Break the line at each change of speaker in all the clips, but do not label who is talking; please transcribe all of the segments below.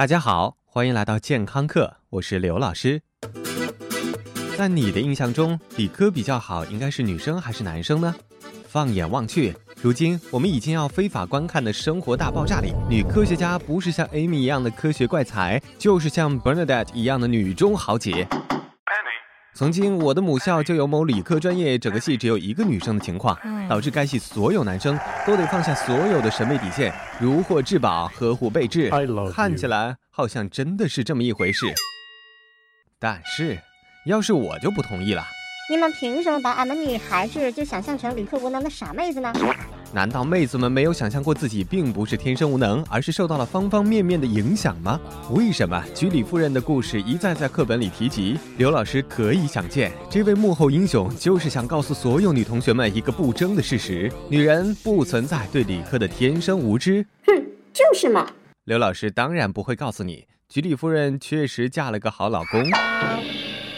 大家好，欢迎来到健康课，我是刘老师。在你的印象中，理科比较好，应该是女生还是男生呢？放眼望去，如今我们已经要非法观看的《生活大爆炸》里，女科学家不是像 Amy 一样的科学怪才，就是像 Bernadette 一样的女中豪杰。曾经我的母校就有某理科专业整个系只有一个女生的情况，导致该系所有男生都得放下所有的审美底线，如获至宝，呵护备至。看起来好像真的是这么一回事，但是要是我就不同意了。
你们凭什么把俺们女孩子就想象成理科无能的傻妹子呢？
难道妹子们没有想象过自己并不是天生无能，而是受到了方方面面的影响吗？为什么居里夫人的故事一再在课本里提及？刘老师可以想见，这位幕后英雄就是想告诉所有女同学们一个不争的事实：女人不存在对理科的天生无知。
哼，就是嘛。
刘老师当然不会告诉你，居里夫人确实嫁了个好老公。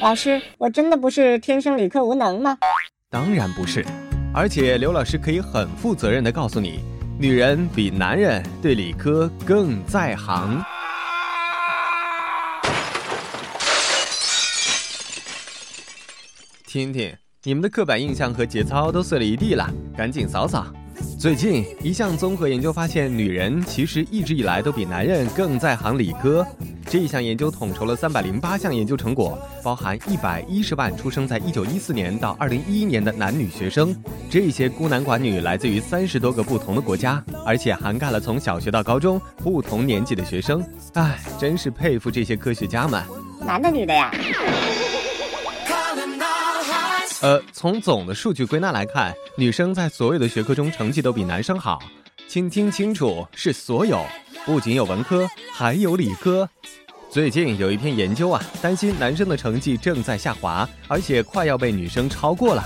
老师，我真的不是天生理科无能吗？
当然不是。而且刘老师可以很负责任的告诉你，女人比男人对理科更在行。听听，你们的刻板印象和节操都碎了一地了，赶紧扫扫。最近一项综合研究发现，女人其实一直以来都比男人更在行理科。这一项研究统筹了三百零八项研究成果，包含一百一十万出生在一九一四年到二零一一年的男女学生。这些孤男寡女来自于三十多个不同的国家，而且涵盖了从小学到高中不同年纪的学生。唉，真是佩服这些科学家们。
男的女的呀？
呃，从总的数据归纳来看，女生在所有的学科中成绩都比男生好。请听清楚，是所有，不仅有文科，还有理科。最近有一篇研究啊，担心男生的成绩正在下滑，而且快要被女生超过了。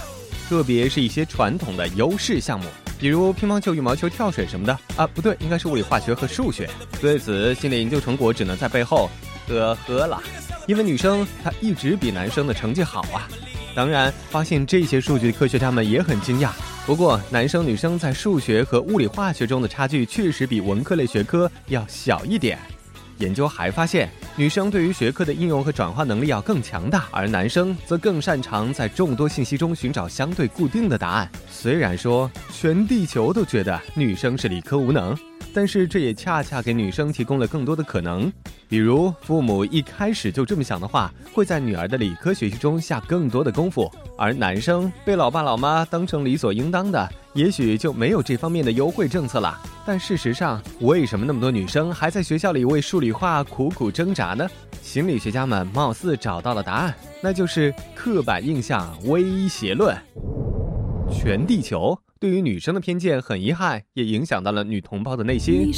特别是一些传统的优势项目，比如乒乓球、羽毛球、跳水什么的啊，不对，应该是物理、化学和数学。对此，新的研究成果只能在背后呵呵了，因为女生她一直比男生的成绩好啊。当然，发现这些数据的科学家们也很惊讶。不过，男生女生在数学和物理、化学中的差距确实比文科类学科要小一点。研究还发现，女生对于学科的应用和转化能力要更强大，而男生则更擅长在众多信息中寻找相对固定的答案。虽然说全地球都觉得女生是理科无能，但是这也恰恰给女生提供了更多的可能。比如，父母一开始就这么想的话，会在女儿的理科学习中下更多的功夫；而男生被老爸老妈当成理所应当的，也许就没有这方面的优惠政策了。但事实上，为什么那么多女生还在学校里为数理化苦苦挣扎呢？心理学家们貌似找到了答案，那就是刻板印象威胁论。全地球对于女生的偏见，很遗憾也影响到了女同胞的内心。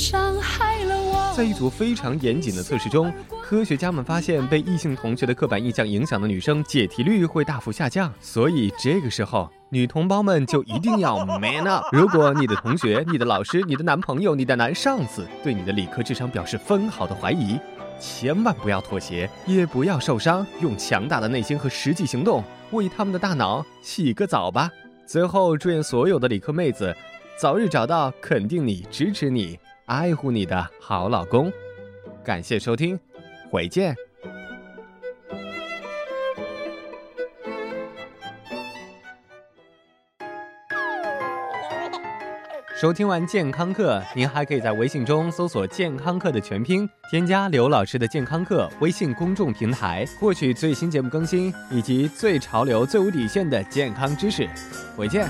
在一组非常严谨的测试中，科学家们发现被异性同学的刻板印象影响的女生解题率会大幅下降。所以这个时候，女同胞们就一定要 man up。如果你的同学、你的老师、你的男朋友、你的男上司对你的理科智商表示分毫的怀疑，千万不要妥协，也不要受伤，用强大的内心和实际行动为他们的大脑洗个澡吧。最后，祝愿所有的理科妹子早日找到肯定你、支持你。爱护你的好老公，感谢收听，回见。收听完健康课，您还可以在微信中搜索“健康课”的全拼，添加刘老师的健康课微信公众平台，获取最新节目更新以及最潮流、最无底线的健康知识。回见。